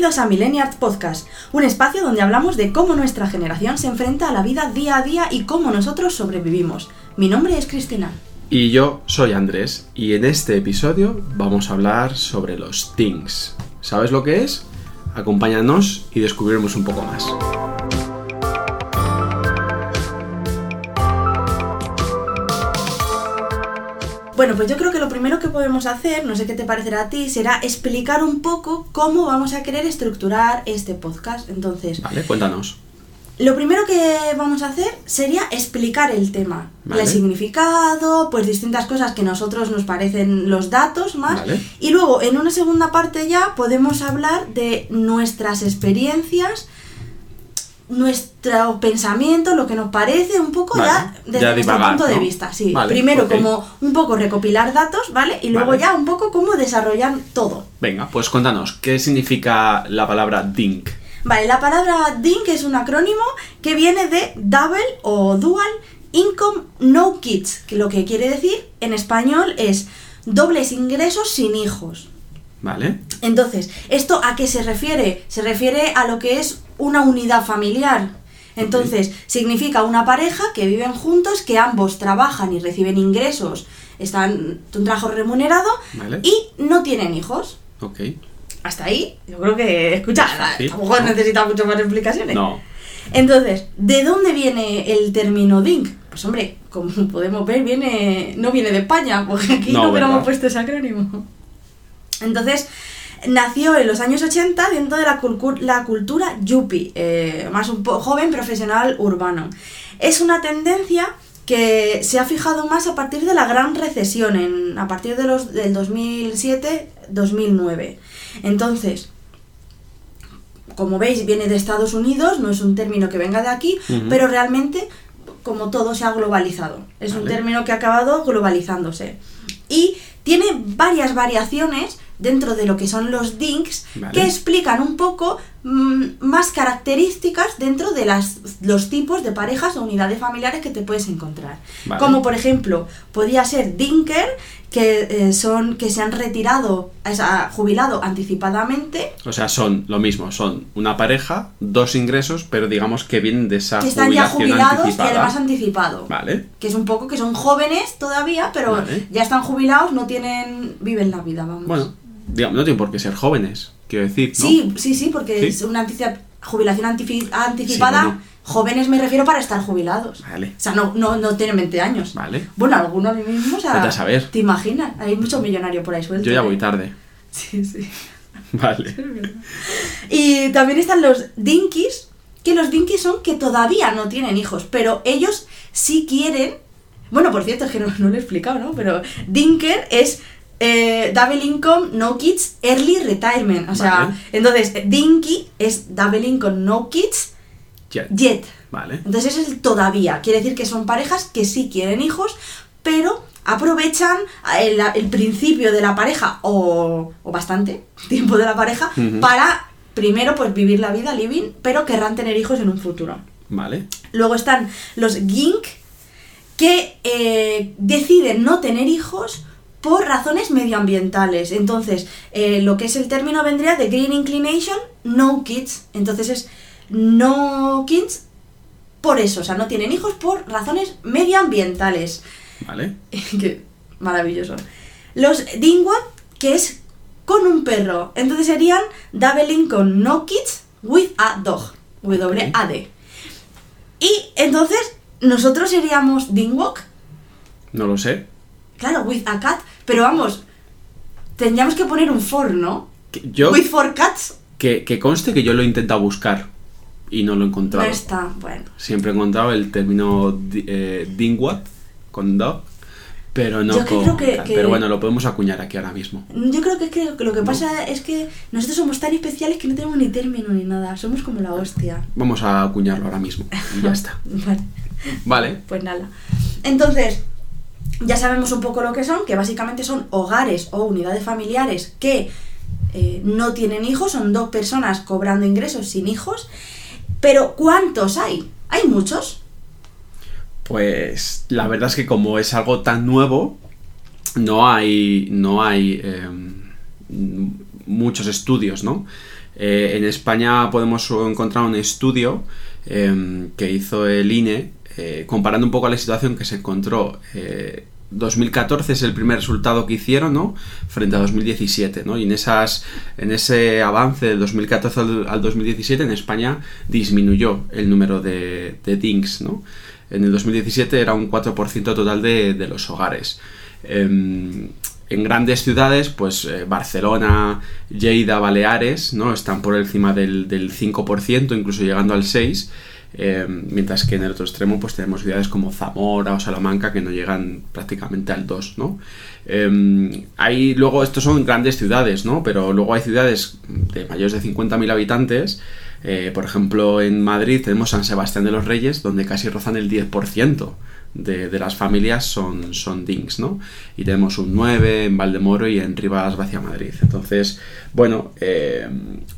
Bienvenidos a Millennials Podcast, un espacio donde hablamos de cómo nuestra generación se enfrenta a la vida día a día y cómo nosotros sobrevivimos. Mi nombre es Cristina. Y yo soy Andrés, y en este episodio vamos a hablar sobre los things. ¿Sabes lo que es? Acompáñanos y descubriremos un poco más. Bueno, pues yo creo que lo primero que podemos hacer, no sé qué te parecerá a ti, será explicar un poco cómo vamos a querer estructurar este podcast. Entonces, Vale, cuéntanos. lo primero que vamos a hacer sería explicar el tema, Vale. el significado, pues distintas cosas que a nosotros nos parecen los datos más. Vale. Y luego, en una segunda parte ya, podemos hablar de nuestras experiencias, nuestro pensamiento, lo que nos parece, un poco Vale, ya desde ya nuestro punto de vista. Sí, Vale, primero como un poco recopilar datos, ¿vale? Y luego Vale. ya un poco cómo desarrollar todo. Venga, pues cuéntanos, ¿qué significa la palabra dink? Vale, la palabra DINK es un acrónimo que viene de Double o Dual Income No Kids, que lo que quiere decir en español es dobles ingresos sin hijos. ¿Vale? Entonces, ¿esto a qué se refiere? Se refiere a lo que es una unidad familiar. Entonces, significa una pareja que viven juntos, que ambos trabajan y reciben ingresos, están un trabajo remunerado Vale. y no tienen hijos. Ok. Hasta ahí, yo creo que, escucha, Sí, tampoco ¿no? necesita mucho más explicaciones. No. Entonces, ¿de dónde viene el término DINK? Pues hombre, como podemos ver, viene no viene de España, porque aquí no, No, hubiéramos puesto ese acrónimo. Entonces, nació en los años 80 dentro de la, cultura yuppie, eh, más un joven, profesional, urbano. Es una tendencia que se ha fijado más a partir de la gran recesión, en, a partir de los, del 2007-2009. Entonces, como veis, viene de Estados Unidos, no es un término que venga de aquí, pero realmente, como todo se ha globalizado, es un término que ha acabado globalizándose. Y tiene varias variaciones dentro de lo que son los dinks Vale. que explican un poco mm, más características dentro de las, los tipos de parejas o unidades familiares que te puedes encontrar. Vale. Como por ejemplo, podría ser dinker, que eh, son que se han retirado, o sea, jubilado anticipadamente O sea, son lo mismo, son una pareja, dos ingresos, pero digamos que vienen de esa que están ya jubilados anticipada. y además anticipado. Vale. Que es un poco que son jóvenes todavía, pero Vale. ya están jubilados, no tienen. viven la vida, vamos. Bueno, digamos, no tienen por qué ser jóvenes, quiero decir, ¿no? Sí, sí, sí, porque Sí. es una jubilación anticipada. Sí, bueno. Jóvenes me refiero para estar jubilados. Vale. O sea, no, no, no tienen 20 años. Vale. Bueno, algunos mismos, o sea, a saber. ¿Te imaginas? Hay mucho millonario por ahí suelto. Yo ya voy tarde. Sí, sí. Vale. Y también están los dinkies, que los dinkies son que todavía no tienen hijos, pero ellos sí quieren. Bueno, por cierto, es que no, no lo he explicado, ¿no? Pero dinker es eh, double income, no kids, early retirement. O sea, Vale. entonces, dinky es double income, no kids, yet. Vale. Entonces es el todavía. Quiere decir que son parejas que sí quieren hijos, pero aprovechan el, el principio de la pareja o, o bastante tiempo de la pareja para primero pues vivir la vida living, pero querrán tener hijos en un futuro. Vale. Luego están los gink que eh, deciden no tener hijos por razones medioambientales. Entonces, eh, lo que es el término vendría de green inclination, no kids. Entonces es no kids por eso, o sea, no tienen hijos por razones medioambientales. Vale. que maravilloso. Los Dingwat, que es con un perro. Entonces serían Dabbling con no kids with a dog. W-A-D. Y entonces nosotros seríamos Dingwalk, No lo sé. claro, with a cat. Pero vamos, tendríamos que poner un for, ¿no? Yo, With four cats. que, que conste que yo lo he intentado buscar y no lo he No encontrado. está, bueno. Siempre he encontrado el término eh, dingwat con dog, pero no Yo con creo que- Pero bueno, lo podemos acuñar aquí ahora mismo. Yo creo que, creo que lo que No. pasa es que nosotros somos tan especiales que no tenemos ni término ni nada. Somos como la hostia. Vamos a acuñarlo ahora mismo y ya está. Vale. Vale. Pues nada. Entonces, ya sabemos un poco lo que son, que básicamente son hogares o unidades familiares que eh, no tienen hijos, son dos personas cobrando ingresos sin hijos. Pero ¿cuántos hay? ¿Hay muchos? Pues la verdad es que como es algo tan nuevo, no hay, no hay em, muchos estudios, ¿no? Eh, en España podemos encontrar un estudio em, que hizo el INE eh, comparando un poco la situación que se encontró. 2014 es el primer resultado que hicieron, ¿no? Frente a 2017, ¿no? Y en, esas, en ese avance del 2014 al, 2017 en España disminuyó el número de, de DINKs, ¿no? En el 2017 era un 4% total de, de, los hogares. Em, en grandes ciudades, pues eh, Barcelona, Lleida, Baleares, ¿no? Están por encima del, del 5%, incluso llegando al 6%. Eh, mientras que en el otro extremo pues tenemos ciudades como Zamora o Salamanca que no llegan prácticamente al 2, ¿no? Eh, hay luego, estos son grandes ciudades, ¿no? Pero luego hay ciudades de mayores de 50.000 habitantes por ejemplo, en Madrid tenemos San Sebastián de los Reyes, donde casi rozan el 10% de, las familias son, son DINKs, ¿no? Y tenemos un 9 en Valdemoro y en Rivas Vacia Madrid. Entonces, bueno, eh,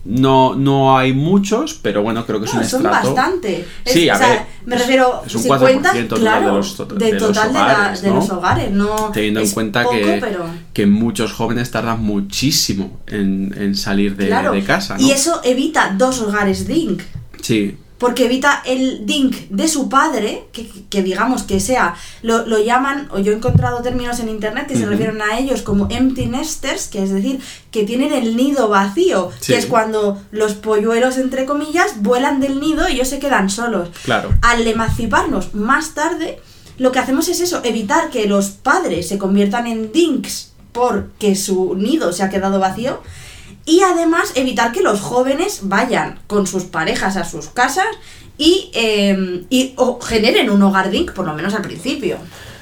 no, no hay muchos, pero bueno, creo que es un son estrato. bastante. sí, a ver, me refiero, es un 4% total de los, de de los total de, la- hogares, de ¿no? los hogares, no Teniendo en es cuenta que, pero- que muchos jóvenes tardan muchísimo en, en salir de, claro, de casa, ¿no? y eso evita dos hogares DINK. Sí, Porque evita el dink de su padre, que, que digamos que sea, lo, lo llaman, o yo he encontrado términos en internet que se refieren a ellos como empty nesters, que es decir, que tienen el nido vacío, Sí. que es cuando los polluelos, entre comillas, vuelan del nido y ellos se quedan solos. claro. Al emanciparnos más tarde, lo que hacemos es eso, evitar que los padres se conviertan en dinks porque su nido se ha quedado vacío y además evitar que los jóvenes vayan con sus parejas a sus casas y, eh, y o generen un hogar dink, por lo menos al principio.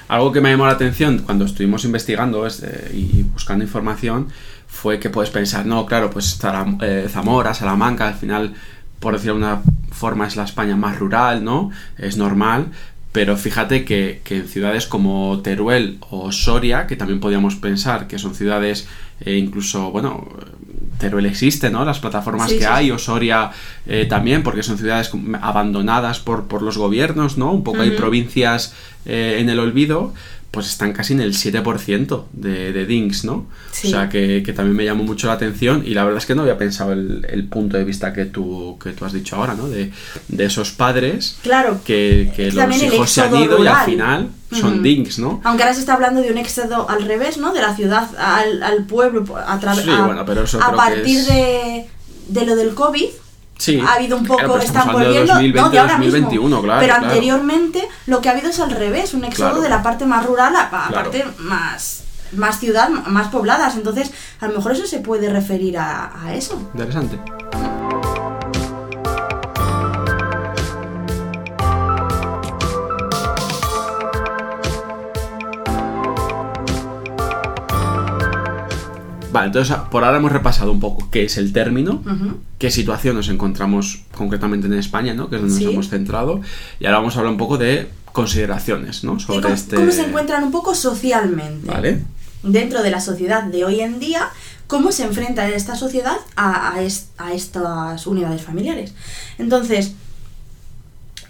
Algo que me llamó la atención cuando estuvimos investigando este, y buscando información fue que puedes pensar, no, claro, pues eh, Zamora, Salamanca, al final, por decirlo de una forma, es la España más rural, ¿no? Es normal, pero fíjate que, que en ciudades como Teruel o Soria, que también podríamos pensar que son ciudades eh, incluso, bueno, Teruel existe, ¿no? Las plataformas Sí, que sí, hay, o Soria eh, también, porque son ciudades abandonadas por, por los gobiernos, ¿no? Un poco hay provincias eh, en el olvido, pues están casi en el 7% de, de DINKs, ¿no? Sí. O sea que, que también me llamó mucho la atención y la verdad es que no había pensado el, el punto de vista que tú, que tú has dicho ahora, ¿no? De, de esos padres Claro, que, que los hijos se han ido y al final son Ujú. DINKs, ¿no? aunque ahora se está hablando de un éxodo al revés, ¿no? De la ciudad al, al pueblo a través Sí, bueno, pero eso a creo que partir es- de, de lo del COVID. Sí. ha habido un poco, Claro, están volviendo, 2020, no, de ahora 2021, mismo. claro, pero claro. anteriormente lo que ha habido es al revés, un éxodo de la parte más rural a, a Claro. parte más, más ciudad, más pobladas. Entonces, a lo mejor eso se puede referir a, a eso. Interesante. Vale, entonces por ahora hemos repasado un poco qué es el término, qué situación nos encontramos concretamente en España, ¿no? Que es donde Sí. nos hemos centrado. Y ahora vamos a hablar un poco de consideraciones, ¿no? Sobre cómo, este. cómo se encuentran un poco socialmente. Vale. dentro de la sociedad de hoy en día, cómo se enfrenta esta sociedad a, a es- a estas unidades familiares. Entonces,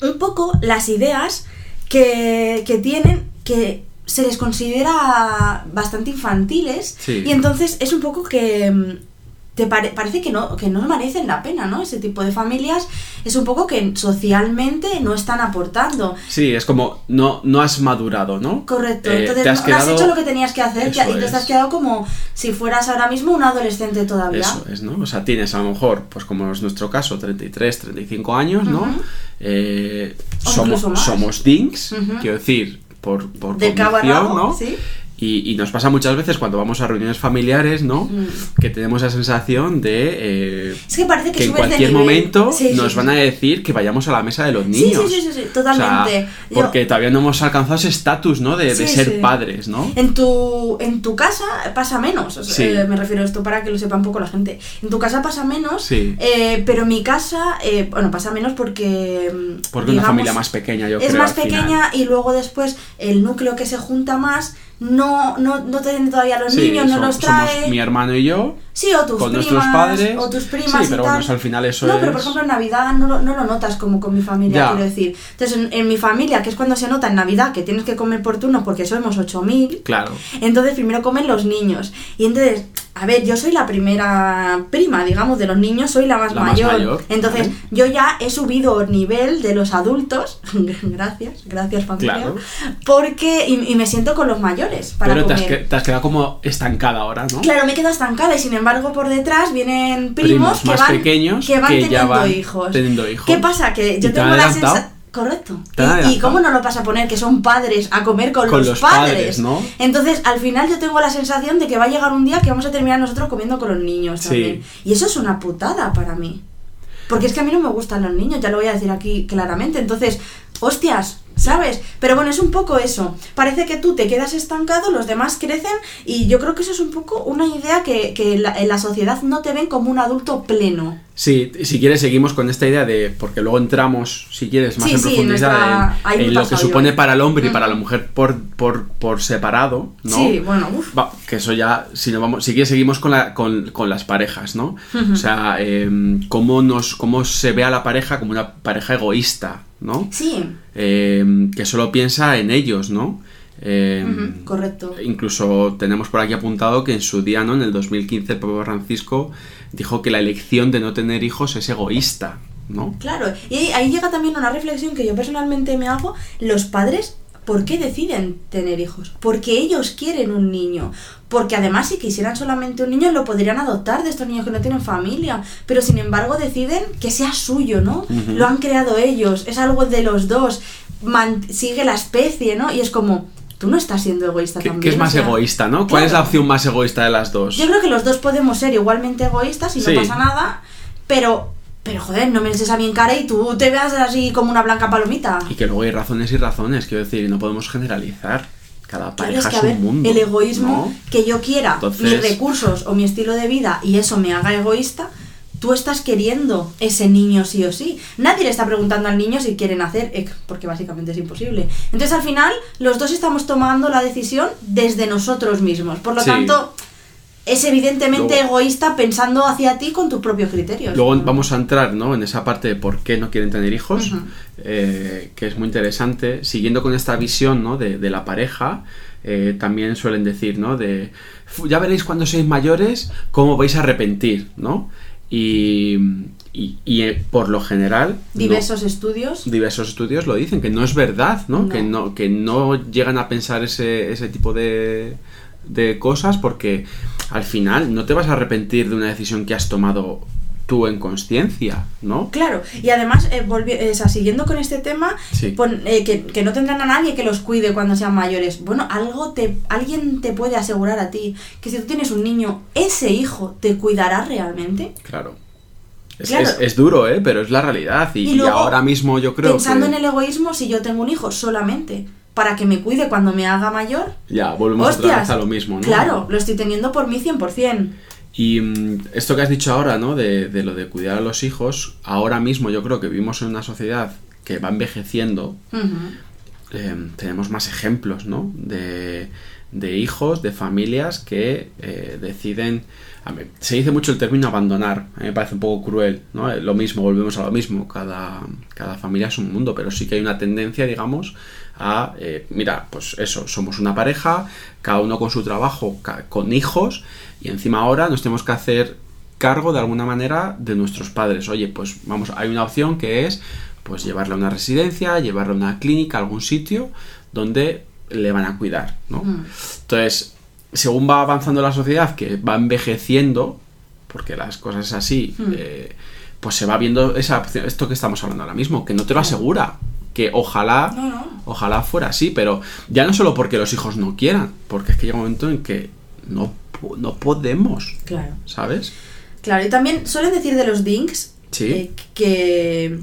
un poco las ideas que, que tienen que se les considera bastante infantiles Sí. y entonces es un poco que mm, te pare- parece que no, que no merecen la pena, ¿no? Ese tipo de familias es un poco que socialmente no están aportando. Sí, es como no, no has madurado, ¿no? Correcto, Eh, entonces te has no, no has quedado- hecho lo que tenías que hacer Eso y te es. has quedado como si fueras ahora mismo un adolescente todavía. Eso es, ¿no? O sea, tienes a lo mejor, pues como es nuestro caso, 33, 35 años, ¿no? Ujú. Eh, O somos, somos dinks, Ujú. quiero decir, por, por De cabo a convicción, rabo, ¿no? ¿sí? Y, y nos pasa muchas veces cuando vamos a reuniones familiares, ¿no? Mm. Que tenemos la sensación de eh, Es que parece que, que en cualquier momento Sí, nos sí, van sí. a decir que vayamos a la mesa de los niños. sí, sí, sí, sí, O sea, totalmente. Yo- porque todavía no hemos alcanzado ese estatus, ¿no? De, ser padres, ¿no? En tu, en tu casa pasa menos, o sea, eh, me refiero a esto para que lo sepa un poco la gente. En tu casa pasa menos, Sí. eh, pero en mi casa, eh, bueno, pasa menos porque... mm, Porque una digamos, familia más pequeña, yo es creo. más al final. pequeña y luego después el núcleo que se junta más no, no, no tiene todavía los Sí, niños, no so- los trae. Somos mi hermano y yo. Sí, o tus con primas, nuestros padres. o tus primas sí, y pero tal. bueno, eso al final eso no, es. pero por ejemplo en Navidad no lo, no lo notas como con mi familia, Ya. quiero decir. Entonces, en, en mi familia, que es cuando se nota en Navidad que tienes que comer por turno porque somos 8.000, Claro. entonces primero comen los niños. Y entonces, a ver, yo soy la primera prima, digamos, de los niños, soy la más, La más mayor. mayor, Entonces, ¿vale? yo ya he subido nivel de los adultos. gracias, gracias familia. Claro. Porque, y, y me siento con los mayores para Pero te has, comer. que- te has quedado como estancada ahora, ¿no? Claro, me quedo estancada y sin embargo por detrás vienen primos, Primos que, más van, pequeños que van que ya teniendo van hijos. teniendo hijos. ¿Qué pasa? Que ¿Y yo tengo la sensación... Correcto. ¿Y, cómo no lo vas a poner que son padres a comer con, Con los, los padres? padres, ¿no? Entonces, al final yo tengo la sensación de que va a llegar un día que vamos a terminar nosotros comiendo con los niños Sí. también. Y eso es una putada para mí. Porque es que a mí no me gustan los niños, ya lo voy a decir aquí claramente. Entonces, hostias, ¿sabes? Pero bueno, es un poco eso. Parece que tú te quedas estancado, los demás crecen y yo creo que eso es un poco una idea que, que la- en la sociedad no te ven como un adulto pleno. Sí, si quieres seguimos con esta idea de, porque luego entramos, si quieres, más Sí, en sí, profundidad nuestra- en, lo que yo, supone para el hombre y para la mujer por, por, por separado, ¿no? Sí, bueno, uff. Va, que eso ya, si no vamos, si quieres seguimos con, la, con, con las parejas, ¿no? O sea, em, cómo, nos, cómo se ve a la pareja como una pareja egoísta, ¿no? Sí, Em, que solo piensa en ellos, ¿no? Em, correcto. Incluso tenemos por aquí apuntado que en su día, ¿no? En el 2015, el Papa Francisco dijo que la elección de no tener hijos es egoísta, ¿no? Claro, y ahí, ahí llega también una reflexión que yo personalmente me hago. Los padres, ¿por qué deciden tener hijos? Porque ellos quieren un niño. Porque además si quisieran solamente un niño lo podrían adoptar de estos niños que no tienen familia. Pero sin embargo deciden que sea suyo, ¿no? Lo han creado ellos, es algo de los dos. man- sigue la especie, ¿no? Y es como, tú no estás siendo egoísta ¿Qué, también. qué es o más sea, egoísta, no? ¿Cuál es la claro. opción más egoísta de las dos? Yo creo que los dos podemos ser igualmente egoístas y Sí. no pasa nada, pero, pero joder, no me eches a mí en cara y tú te veas así como una blanca palomita. Y que luego hay razones y razones, quiero decir, no podemos generalizar. Cada Claro, pareja es que, es, ver, un mundo. el egoísmo, ¿no? que yo quiera Entonces- mis recursos o mi estilo de vida y eso me haga egoísta, tú estás queriendo ese niño sí o sí. Nadie le está preguntando al niño si quiere nacer, eh, porque básicamente es imposible. Entonces al final los dos estamos tomando la decisión desde nosotros mismos. Por lo Sí. tanto, es evidentemente Luego- egoísta pensando hacia ti con tus propios criterios. Luego ¿no? vamos a entrar ¿no? en esa parte de por qué no quieren tener hijos, eh, que es muy interesante. Siguiendo con esta visión ¿no? de, de la pareja, eh, también suelen decir, ¿no? De, "Fu, ya veréis cuando seáis mayores cómo vais a arrepentir, ¿no? Y, y- y, eh, por lo general... no- Diversos estudios. diversos estudios lo dicen, que no es verdad, ¿no? No. Que no, que no llegan a pensar ese, ese tipo de, de cosas porque al final no te vas a arrepentir de una decisión que has tomado tú en conciencia, ¿no? Claro, y además, eh, volvi- eh, o sea, siguiendo con este tema, Sí. pon- eh, que, que no tendrán a nadie que los cuide cuando sean mayores. Bueno, algo te, alguien te puede asegurar a ti que si tú tienes un niño, ese hijo te cuidará realmente. Claro. Es, Claro. es- es duro, ¿eh? Pero es la realidad. Y, Y y luego, ahora mismo yo creo Pensando que... en el egoísmo, si yo tengo un hijo solamente para que me cuide cuando me haga mayor, Ya, volvemos otra vez a lo mismo, ¿no? claro, lo estoy teniendo por mí 100%. Y mm, esto que has dicho ahora, ¿no? De, de lo de cuidar a los hijos, ahora mismo yo creo que vivimos en una sociedad que va envejeciendo. Eh, tenemos más ejemplos, ¿no? De, de hijos, de familias que eh, deciden... se dice mucho el término abandonar, a mí me parece un poco cruel, ¿no? Eh, Lo mismo, volvemos a lo mismo, cada, cada familia es un mundo, pero sí que hay una tendencia, digamos, a, eh, mira, pues eso, somos una pareja, cada uno con su trabajo, con hijos, y encima ahora nos tenemos que hacer cargo de alguna manera de nuestros padres. Oye, pues vamos, hay una opción que es pues llevarle a una residencia, llevarle a una clínica, a algún sitio donde le van a cuidar, ¿no? Mm. Entonces, según va avanzando la sociedad, que va envejeciendo, porque las cosas es así, Mm. eh, pues se va viendo esa opción, esto que estamos hablando ahora mismo, que no te lo asegura, que ojalá, No, no. ojalá fuera así, pero ya no solo porque los hijos no quieran, porque es que llega un momento en que no, no podemos, Claro. ¿sabes? Claro, y también suelen decir de los dinks Sí. eh, que,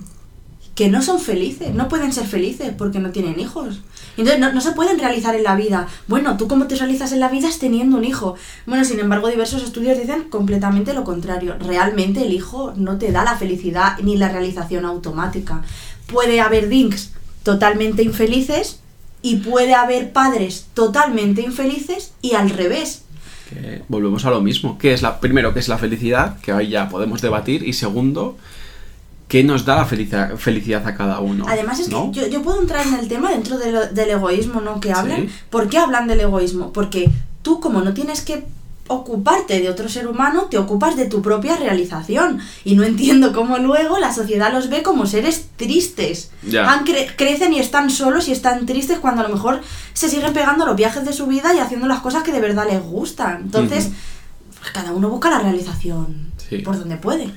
que no son felices, no pueden ser felices porque no tienen hijos. Entonces no, no se pueden realizar en la vida. Bueno, tú cómo te realizas en la vida es teniendo un hijo. Bueno, sin embargo, diversos estudios dicen completamente lo contrario. Realmente el hijo no te da la felicidad ni la realización automática. Puede haber dinks totalmente infelices y puede haber padres totalmente infelices y al revés. Que volvemos a lo mismo. ¿Qué es la, primero, qué es la felicidad? Que ahí ya podemos debatir. Y segundo, ¿qué nos da la felicidad, felicidad a cada uno? Además es ¿no? que yo, yo puedo entrar en el tema dentro de lo- del egoísmo, ¿no? Que hablan. Sí. ¿Por qué hablan del egoísmo? Porque tú como no tienes que ocuparte de otro ser humano, te ocupas de tu propia realización. Y no entiendo cómo luego la sociedad los ve como seres tristes. Han cre- crecen y están solos y están tristes cuando a lo mejor se siguen pegando los viajes de su vida y haciendo las cosas que de verdad les gustan. Entonces, Ujú. pues cada uno busca la realización Sí. por donde puede.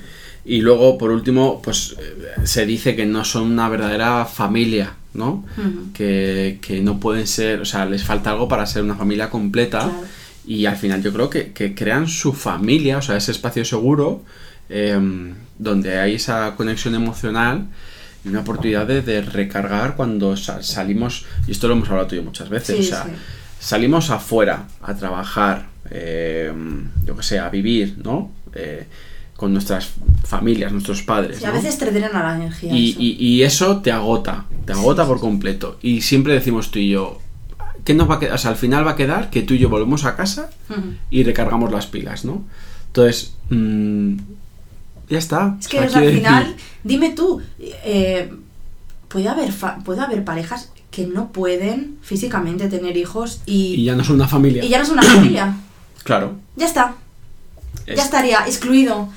Y luego, por último, pues eh, se dice que no son una verdadera familia, ¿no? Ujú. que, que no pueden ser, o sea, les falta algo para ser una familia completa. Claro. Y al final yo creo que, que crean su familia, o sea, ese espacio seguro, em, donde hay esa conexión emocional y una oportunidad de, de recargar cuando sa- salimos, y esto lo hemos hablado tú y yo muchas veces, Sí, o sea, sí. salimos afuera a trabajar, em, yo que sé, a vivir, ¿no? Eh, con nuestras familias, nuestros padres. Sí, a ¿no? veces te drenan la energía. Y, eso. y- y eso te agota, te agota por completo. Y siempre decimos tú y yo, ¿qué nos va a quedar? O sea, al final va a quedar que tú y yo volvemos a casa y recargamos las pilas, ¿no? Entonces, mm, ya está. Es que sea, o sea, al final, decir, dime tú, eh, puede, haber fa- puede haber parejas que no pueden físicamente tener hijos y, y ya no es una familia. y ya no es una familia. Claro. Ya está, es- ya estaría excluido.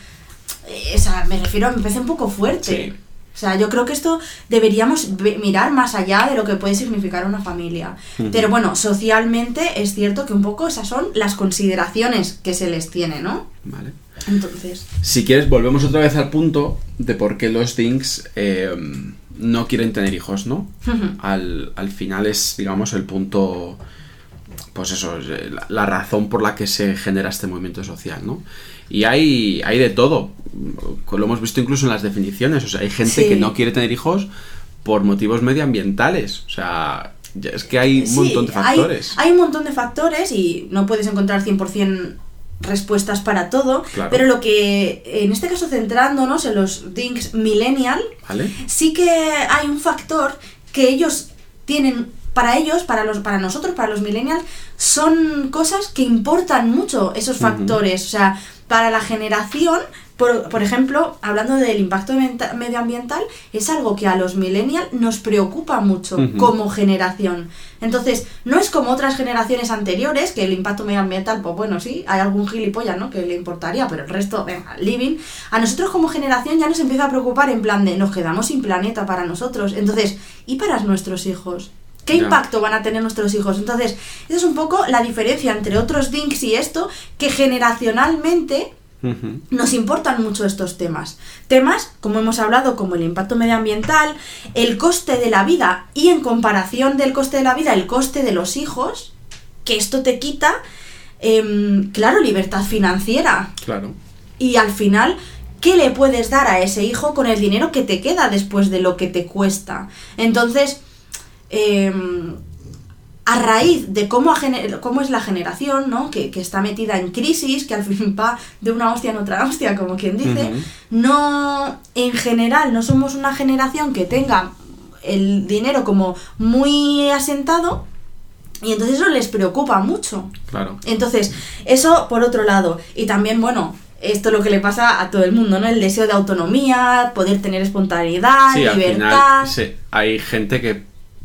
Eh, o sea, me refiero, me parece un poco fuerte. Sí. O sea, yo creo que esto deberíamos mirar más allá de lo que puede significar una familia. Pero bueno, socialmente es cierto que un poco esas son las consideraciones que se les tiene, ¿no? Vale. Entonces, Si quieres, volvemos otra vez al punto de por qué los Dinks eh, no quieren tener hijos, ¿no? Al, al final es, digamos, el punto, pues eso, es, la, la razón por la que se genera este movimiento social, ¿no? Y hay, hay de todo, lo hemos visto incluso en las definiciones, o sea, hay gente Sí. que no quiere tener hijos por motivos medioambientales, o sea, es que hay un Sí, montón de factores. Hay, un montón de factores y no puedes encontrar 100% respuestas para todo, Claro. pero lo que en este caso centrándonos en los Dinks Millennial, ¿Vale? sí que hay un factor que ellos tienen para ellos, para los para nosotros, para los millennials, son cosas que importan mucho esos factores, o sea, para la generación por, por ejemplo, hablando del impacto medioambiental, es algo que a los millennials nos preocupa mucho como generación. Entonces, no es como otras generaciones anteriores, que el impacto medioambiental, pues bueno, sí, hay algún gilipollas, ¿no? Que le importaría, pero el resto, venga, living. A nosotros como generación ya nos empieza a preocupar en plan de nos quedamos sin planeta para nosotros. Entonces, ¿y para nuestros hijos? ¿Qué impacto van a tener nuestros hijos? Entonces, esa es un poco la diferencia entre otros dinks y esto, que generacionalmente nos importan mucho estos temas. Temas, como hemos hablado, como el impacto medioambiental, el coste de la vida y en comparación del coste de la vida, el coste de los hijos, que esto te quita, em, claro, libertad financiera. Claro. Y al final, ¿qué le puedes dar a ese hijo con el dinero que te queda después de lo que te cuesta? Entonces, em, a raíz de cómo, gener- cómo es la generación, ¿no? Que, que está metida en crisis, que al fin va de una hostia en otra hostia, como quien dice, no, en general, no somos una generación que tenga el dinero como muy asentado y entonces eso les preocupa mucho. Claro. Entonces, eso por otro lado. Y también, bueno, esto es lo que le pasa a todo el mundo, ¿no? El deseo de autonomía, poder tener espontaneidad, Sí, al libertad. final sí, hay gente que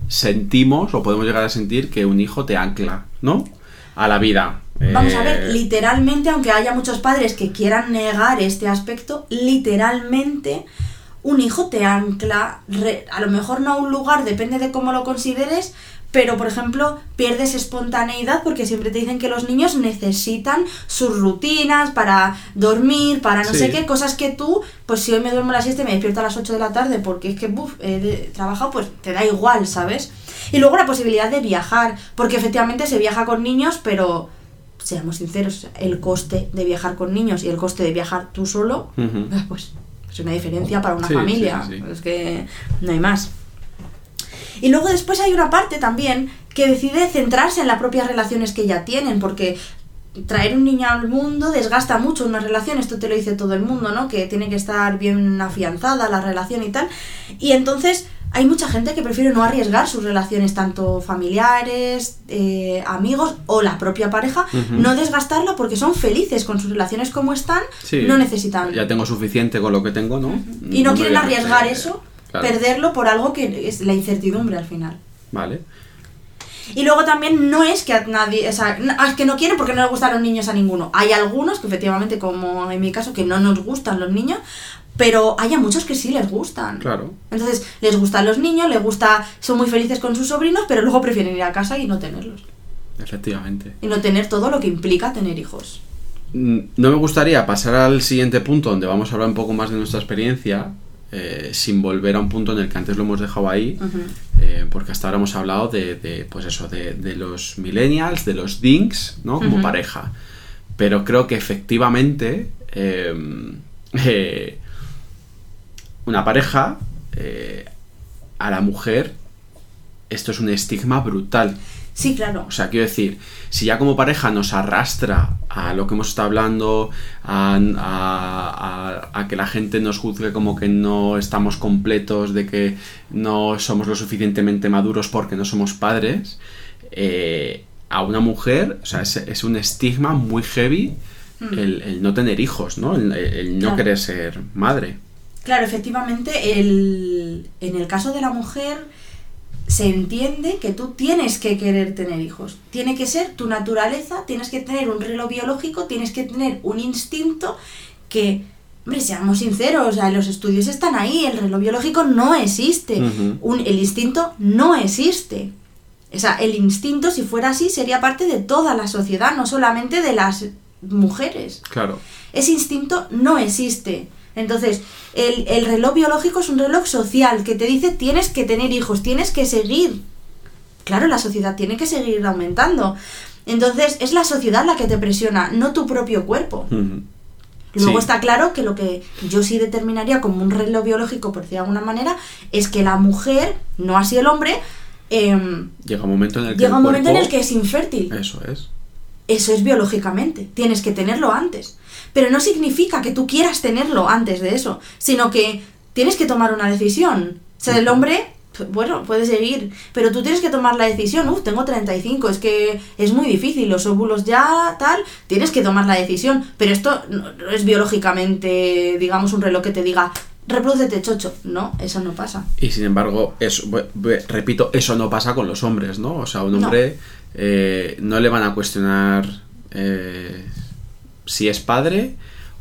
sentimos o podemos llegar a sentir que un hijo te ancla, ¿no? A la vida. Vamos a Eh, ver, literalmente, aunque haya muchos padres que quieran negar este aspecto, literalmente un hijo te ancla, re- a lo mejor no a un lugar, depende de cómo lo consideres, pero por ejemplo pierdes espontaneidad porque siempre te dicen que los niños necesitan sus rutinas para dormir, para no Sí. sé qué, cosas que tú, pues si hoy me duermo a las 7 y me despierto a las 8 de la tarde porque es que, buf, he trabajado, pues te da igual, ¿sabes? Y luego la posibilidad de viajar, porque efectivamente se viaja con niños, pero seamos sinceros, el coste de viajar con niños y el coste de viajar tú solo, pues es una diferencia para una Sí, familia. sí. Es que no hay más. Y luego después hay una parte también que decide centrarse en las propias relaciones que ya tienen, porque traer un niño al mundo desgasta mucho una relación, esto te lo dice todo el mundo, ¿no? Que tiene que estar bien afianzada la relación y tal. Y entonces, hay mucha gente que prefiere no arriesgar sus relaciones, tanto familiares, eh, amigos o la propia pareja, no desgastarla porque son felices con sus relaciones como están, Sí. no necesitan. Ya tengo suficiente con lo que tengo, ¿no? y no, quieren arriesgar eso, Claro. perderlo por algo que es la incertidumbre al final. Vale. Y luego también no es que a nadie, o sea, no- es que no quieren porque no les gustan los niños a ninguno. Hay algunos que efectivamente, como en mi caso, que no nos gustan los niños, pero hay a muchos que sí les gustan. Claro. Entonces, les gustan los niños, les gusta, son muy felices con sus sobrinos, pero luego prefieren ir a casa y no tenerlos. Efectivamente. Y no tener todo lo que implica tener hijos. Mm, No me gustaría pasar al siguiente punto donde vamos a hablar un poco más de nuestra experiencia, eh, sin volver a un punto en el que antes lo hemos dejado ahí, eh, porque hasta ahora hemos hablado de, de, pues eso, de, de los millennials, de los dinks, ¿no? Como pareja. Pero creo que efectivamente eh, eh, una pareja eh, a la mujer esto es un estigma brutal. Sí, claro. O sea, quiero decir, si ya como pareja nos arrastra a lo que hemos estado hablando, a, a- a- a que la gente nos juzgue como que no estamos completos, de que no somos lo suficientemente maduros porque no somos padres, eh, a una mujer, o sea, es, es un estigma muy heavy el, el no tener hijos, ¿no? El, el no Claro. querer ser madre. Claro, efectivamente, el, en el caso de la mujer se entiende que tú tienes que querer tener hijos. Tiene que ser tu naturaleza, tienes que tener un reloj biológico, tienes que tener un instinto que, hombre, seamos sinceros, o sea, los estudios están ahí, el reloj biológico no existe, un, el instinto no existe. O sea, el instinto, si fuera así, sería parte de toda la sociedad, no solamente de las mujeres Claro. ese instinto no existe. Entonces, el, el reloj biológico es un reloj social que te dice tienes que tener hijos, tienes que seguir. Claro, la sociedad tiene que seguir aumentando. Entonces, es la sociedad la que te presiona, no tu propio cuerpo. Luego Sí. está claro que lo que yo sí determinaría como un reloj biológico, por decirlo de alguna manera, es que la mujer, no así el hombre, em, Llega un momento en el que llega el un momento en el que es infértil. Eso es. Eso es biológicamente, tienes que tenerlo antes. Pero no significa que tú quieras tenerlo antes de eso, sino que tienes que tomar una decisión. O sea, el hombre, bueno, puede seguir, pero tú tienes que tomar la decisión. Uf, tengo 35, es que es muy difícil, los óvulos ya, tal, tienes que tomar la decisión. Pero esto no no es biológicamente, digamos, un reloj que te diga, reprodúcete chocho. No, eso no pasa. Y sin embargo, eso, repito, eso no pasa con los hombres, ¿no? O sea, un No. hombre eh, no le van a cuestionar eh, si es padre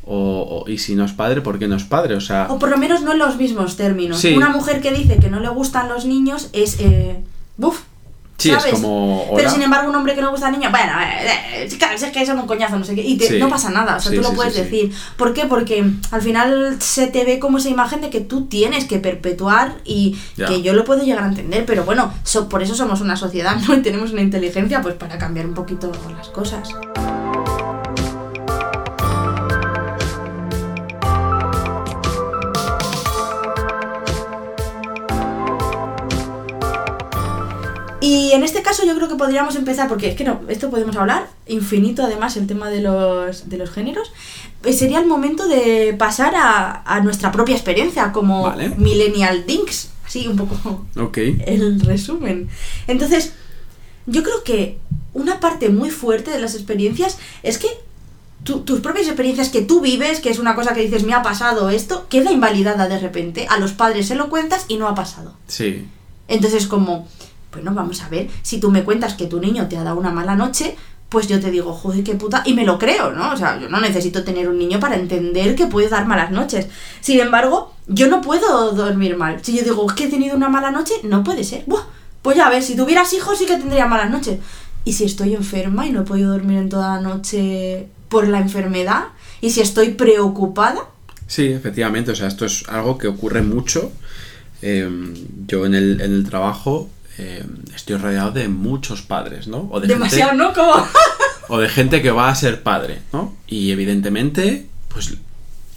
o, o- y si no es padre, ¿por qué no es padre? O sea, O por lo menos no en los mismos términos. Sí. Una mujer que dice que no le gustan los niños es... Eh, buf, sí, es ¿sabes? como... Pero hola. sin embargo, un hombre que no gusta al niño, bueno, eh, eh, claro, si es que son un coñazo, no sé qué, y te- Sí. no pasa nada, o sea, Sí, tú lo puedes decir. ¿Por qué? Porque al final se te ve como esa imagen de que tú tienes que perpetuar y Ya. que yo lo puedo llegar a entender, pero bueno, so- por eso somos una sociedad, ¿no? Y tenemos una inteligencia, pues para cambiar un poquito las cosas. Y en este caso yo creo que podríamos empezar, porque es que no, esto podemos hablar infinito además el tema de los, de los géneros. Eh, Sería el momento de pasar a, a nuestra propia experiencia como Vale. Millennial Dinks, así un poco Ok. el resumen. Entonces, yo creo que una parte muy fuerte de las experiencias es que tu- tus propias experiencias que tú vives, que es una cosa que dices, me ha pasado esto, queda invalidada de repente. A los padres se lo cuentas y no ha pasado. Sí. Entonces, como, bueno, vamos a ver, si tú me cuentas que tu niño te ha dado una mala noche, pues yo te digo, joder, qué puta, y me lo creo, ¿no? O sea, yo no necesito tener un niño para entender que puede dar malas noches. Sin embargo, yo no puedo dormir mal. Si yo digo, es que he tenido una mala noche, no puede ser. Buah, pues ya ves, si tuvieras hijos sí que tendría malas noches. Y si estoy enferma y no he podido dormir en toda la noche por la enfermedad, y si estoy preocupada, Sí, efectivamente. O sea, esto es algo que ocurre mucho. Eh, yo en el, en el trabajo eh, estoy rodeado de muchos padres, ¿no? O de demasiado, gente, ¿no? O de gente que va a ser padre, ¿no? Y evidentemente, pues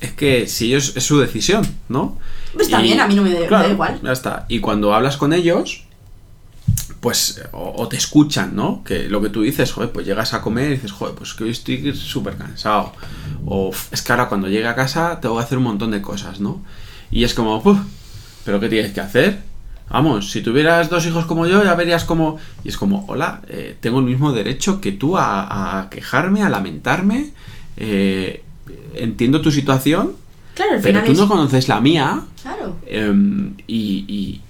es que si ellos es su decisión, ¿no? Pues está Y- bien, a mí no me da- me da igual. Ya está. Y cuando hablas con ellos, pues o, o te escuchan, ¿no? Que lo que tú dices, joder, pues llegas a comer y dices, joder, pues que hoy estoy súper cansado. O "Uf, es que ahora cuando llegue a casa tengo que hacer un montón de cosas, ¿no? Y es como, "Puf, ¿pero qué tienes que hacer? Vamos, si tuvieras dos hijos como yo, ya verías como... Y es como, hola, eh, tengo el mismo derecho que tú a, a quejarme, a lamentarme. eh, entiendo tu situación, Claro, al pero final tú es- no conoces la mía. Claro. em, y, y-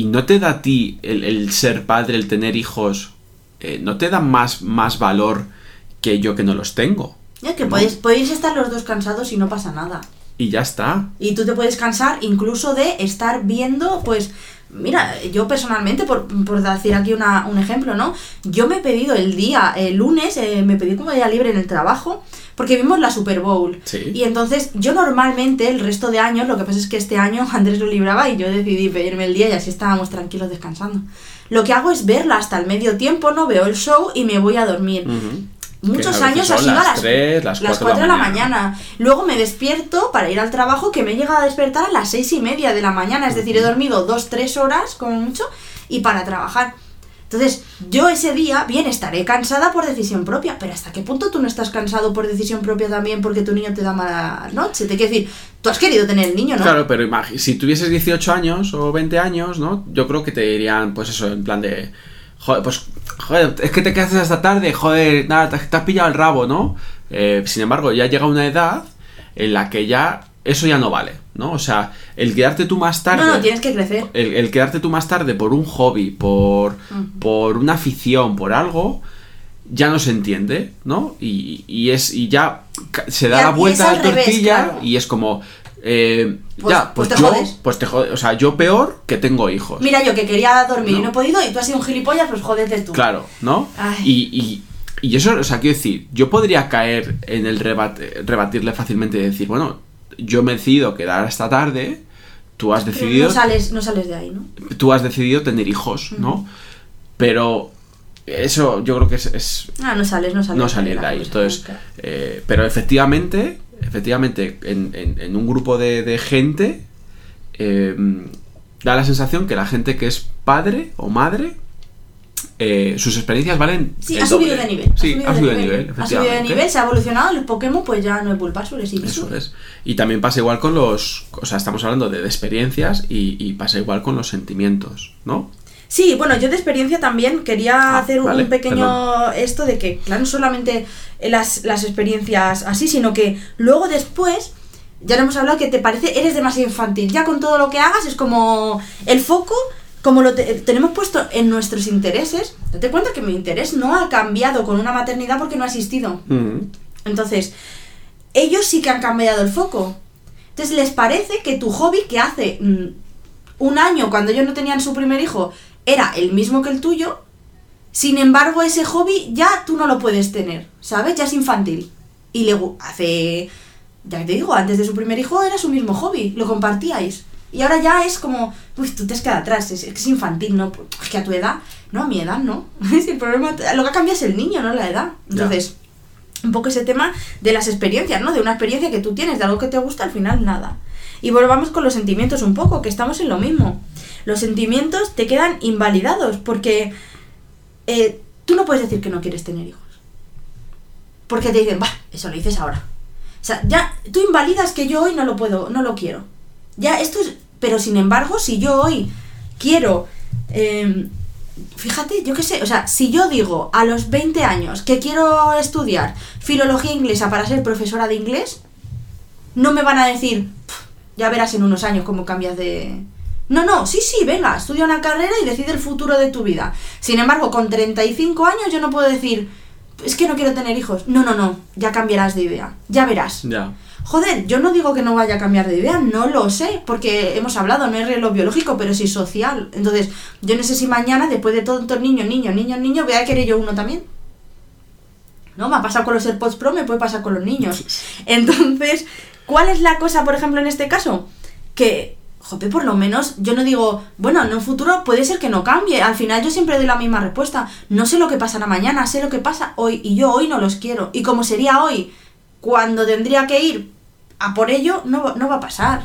y no te da a ti el, el ser padre, el tener hijos, eh, no te da más, más valor que yo que no los tengo. Ya que ¿no? podéis, podéis estar los dos cansados y no pasa nada. Y ya está. Y tú te puedes cansar incluso de estar viendo, pues, mira, yo personalmente, por, por decir aquí una- un ejemplo, ¿no? Yo me he pedido el día, el lunes, eh, me pedí como día libre en el trabajo, porque vimos la Super Bowl. Sí. Y entonces yo normalmente el resto de años, lo que pasa es que este año Andrés lo libraba y yo decidí pedirme el día y así estábamos tranquilos descansando. Lo que hago es verla hasta el medio tiempo, no veo el show y me voy a dormir. Muchos años sido a las las 3, las 4 4 de la mañana. Luego me despierto para ir al trabajo que me llega a despertar a las 6 y media de la mañana. Es decir, he dormido 2-3 horas como mucho y para trabajar. Entonces, yo ese día, bien, estaré cansada por decisión propia, pero ¿hasta qué punto tú no estás cansado por decisión propia también porque tu niño te da mala noche? Te quiero decir, tú has querido tener el niño, ¿no? Claro, pero si tuvieses 18 años o 20 años, ¿no? Yo creo que te dirían, pues eso, en plan de. Joder, pues. Joder, es que te quedas hasta tarde, joder, nada, te, te has pillado el rabo, ¿no? Eh, sin embargo, ya llega una edad en la que ya. Eso ya no vale, ¿no? O sea, el quedarte tú más tarde. no, no, tienes que crecer. el, el quedarte tú más tarde por un hobby, por, por una afición, por algo, ya no se entiende, ¿no? Y, y es y ya se da Y la vuelta a la revés, tortilla claro. y es como eh, Pues- ya, pues, pues te yo, jodes. pues te jodes, o sea, yo peor que tengo hijos. Mira, yo que quería dormir y No. he podido y tú has sido un gilipollas, pues jódete tú. Claro, ¿no? Y, y, y eso, o sea, quiero decir, yo podría caer en el rebate- rebatirle fácilmente y decir, bueno, yo me decido quedar hasta tarde, tú has Pero decidido no sales, no sales de ahí, ¿no? tú has decidido tener hijos, ¿no? Pero eso yo creo que es, es Ah, no sales, no sales. no salir de ahí. Entonces, eh, pero efectivamente, efectivamente, en, en- en un grupo de, de gente eh, da la sensación que la gente que es padre o madre eh, sus experiencias valen. Sí, ha subido doble. de nivel. Sí, ha subido de nivel. Ha subido de nivel, se ha evolucionado. Los Pokémon, pues ya no es Bulbasaur, es Ivysaur. Eso es. Y también pasa igual con los. O sea, estamos hablando de, de experiencias y, y pasa igual con los sentimientos, ¿no? Sí, bueno, yo de experiencia también quería Ah, hacer un- vale, un pequeño perdón. esto de que, claro, no solamente las, las experiencias así, sino que luego después, ya lo hemos hablado, que te parece, eres demasiado infantil. Ya con todo lo que hagas es como el foco, como lo te- tenemos puesto en nuestros intereses. Date cuenta que mi interés no ha cambiado con una maternidad porque no ha existido. Mm. Entonces, ellos sí que han cambiado el foco. Entonces, les parece que tu hobby, que hace mm, un año, cuando ellos no tenían su primer hijo, era el mismo que el tuyo, sin embargo, ese hobby ya tú no lo puedes tener, ¿sabes? Ya es infantil. Y le hace, ya te digo, antes de su primer hijo era su mismo hobby, lo compartíais. Y ahora ya es como, uy, tú te has quedado atrás, es, es que es infantil, ¿no? Es que a tu edad, no, a mi edad no. Es el problema, lo que cambia es el niño, no la edad. Ya. Entonces, un poco ese tema de las experiencias, ¿no? De una experiencia que tú tienes, de algo que te gusta, al final nada. Y volvamos con los sentimientos un poco, que estamos en lo mismo. Los sentimientos te quedan invalidados porque eh, tú no puedes decir que no quieres tener hijos. Porque te dicen, va, eso lo dices ahora. O sea, ya tú invalidas que yo hoy no lo puedo, no lo quiero. Ya esto es, pero sin embargo, si yo hoy quiero eh, fíjate, yo qué sé, o sea, si yo digo a los 20 años que quiero estudiar filología inglesa para ser profesora de inglés, no me van a decir, "Pf, ya verás en unos años cómo cambias de... No, no, sí, sí, venga, estudia una carrera y decide el futuro de tu vida. Sin embargo, con 35 años yo no puedo decir, es que no quiero tener hijos. No, no, no, ya cambiarás de idea, ya verás. Ya. Joder, yo no digo que no vaya a cambiar de idea, no lo sé, porque hemos hablado, no es reloj biológico, pero sí social. Entonces, yo no sé si mañana, después de tantos niños, niños, niños, niños, voy a querer yo uno también. ¿No? Me ha pasado con los AirPods Pro, me puede pasar con los niños. Entonces, ¿cuál es la cosa, por ejemplo, en este caso? Que, joder, por lo menos, yo no digo, bueno, en un futuro puede ser que no cambie. Al final yo siempre doy la misma respuesta. No sé lo que pasará mañana, sé lo que pasa hoy, y yo hoy no los quiero. Y como sería hoy, cuando tendría que ir a por ello, no, va- no va a pasar.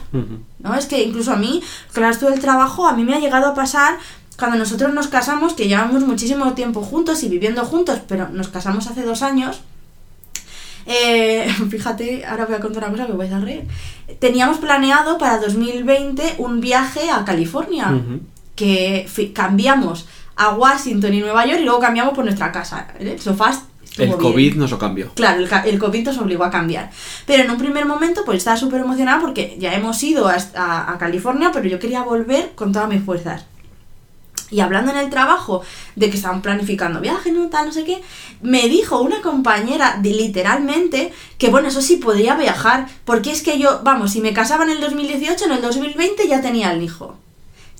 ¿no? Es que incluso a mí, claro, esto del trabajo, a mí me ha llegado a pasar cuando nosotros nos casamos, que llevamos muchísimo tiempo juntos y viviendo juntos, pero nos casamos hace dos años. Eh, fíjate, ahora voy a contar una cosa que vais a reír. Teníamos planeado para 2020 un viaje a California. Que cambiamos a Washington y Nueva York y luego cambiamos por nuestra casa. El sofá estuvo El. COVID nos lo cambió. Claro, el, el COVID nos obligó a cambiar. Pero en un primer momento, pues estaba súper emocionada porque ya hemos ido a, a- a California, pero yo quería volver con todas mis fuerzas. Y hablando en el trabajo de que estaban planificando viajes, no tal, no sé qué, me dijo una compañera de, literalmente que, bueno, eso sí podría viajar, porque es que yo, vamos, si me casaba en el 2018, en el 2020 ya tenía el hijo.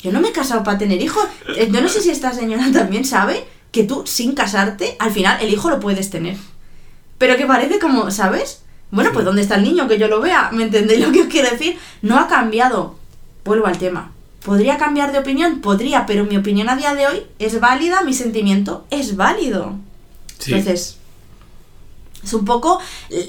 Yo no me he casado para tener hijos. Eh, Yo no sé si esta señora también sabe que tú, sin casarte, al final el hijo lo puedes tener. Pero que parece como, ¿sabes? Bueno, pues ¿dónde está el niño? Que yo lo vea. ¿Me entendéis lo que os quiero decir? No ha cambiado. Vuelvo al tema. ¿Podría cambiar de opinión? Podría, pero mi opinión a día de hoy es válida, mi sentimiento es válido. Sí. Entonces, es un poco.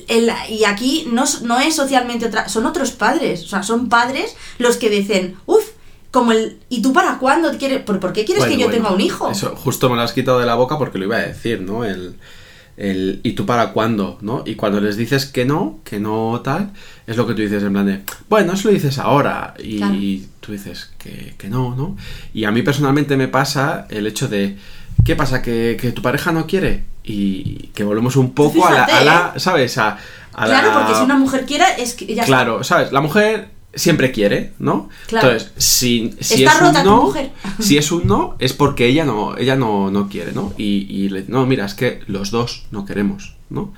el- y aquí no, no es socialmente otra. Son otros padres. O sea, son padres los que dicen, uff, como el. ¿Y tú para cuándo quieres.? ¿Por, por qué quieres Bueno, que yo bueno, tenga un hijo? Eso justo me lo has quitado de la boca porque lo iba a decir, ¿no? El, el ¿y tú para cuándo? ¿no? Y cuando les dices que no, que no tal, es lo que tú dices en plan de, bueno, eso lo dices ahora. Y Claro. tú dices que, que no, ¿no? Y a mí personalmente me pasa el hecho de, ¿qué pasa? ¿Que, que tu pareja no quiere? Y que volvemos un poco a la, a la- ¿eh? ¿sabes? A, a claro, la- porque si una mujer quiere, es que ya está. Claro, ¿sabes? La mujer siempre quiere, ¿no? Claro. Entonces, si, si Está es rota un tu no, mujer. si es un no, es porque ella no, ella no, no quiere, ¿no? Y, y le- no, mira, es que los dos no queremos, ¿no?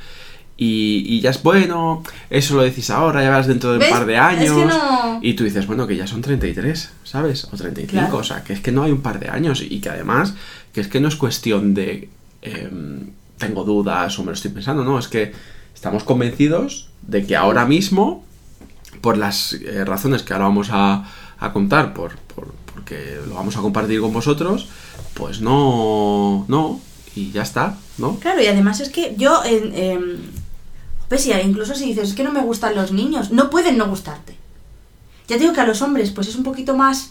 Y, y ya es bueno, eso lo decís ahora, ya verás dentro de un par de Es años. que no- Y tú dices, bueno, que ya son 33, ¿sabes? O 35, Claro. o sea, que es que no hay un par de años y que además, que es que no es cuestión de em, tengo dudas o me lo estoy pensando, no, es que estamos convencidos de que ahora mismo, por las eh, razones que ahora vamos a, a contar, por, por- porque lo vamos a compartir con vosotros, pues no, no, y ya está, ¿no? Claro, y además es que yo, en, em, pues sí, incluso si dices, es que no me gustan los niños, no pueden no gustarte. Ya digo que a los hombres pues es un poquito más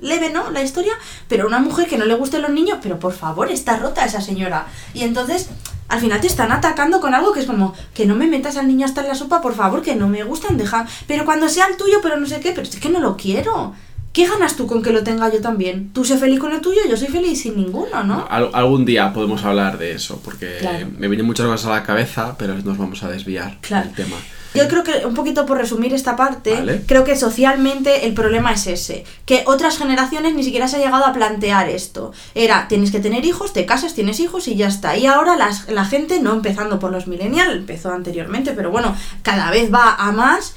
leve, ¿no? La historia, pero a una mujer que no le gusten los niños, pero por favor, está rota esa señora. Y entonces, al final te están atacando con algo que es como, que no me metas al niño hasta en la sopa, por favor, que no me gustan, deja... Pero cuando sea el tuyo, pero no sé qué, pero es que no lo quiero. ¿Qué ganas tú con que lo tenga yo también? Tú sé feliz con el tuyo, yo soy feliz sin ninguno, ¿no? Al- algún día podemos hablar de eso, porque Claro. me vienen muchas cosas a la cabeza, pero nos vamos a desviar Claro. del tema. Yo creo que, un poquito por resumir esta parte, Vale. creo que socialmente el problema es ese, que otras generaciones ni siquiera se ha llegado a plantear esto. Era, tienes que tener hijos, te casas, tienes hijos y ya está. Y ahora las- la gente, no empezando por los millennials, empezó anteriormente, pero bueno, cada vez va a más,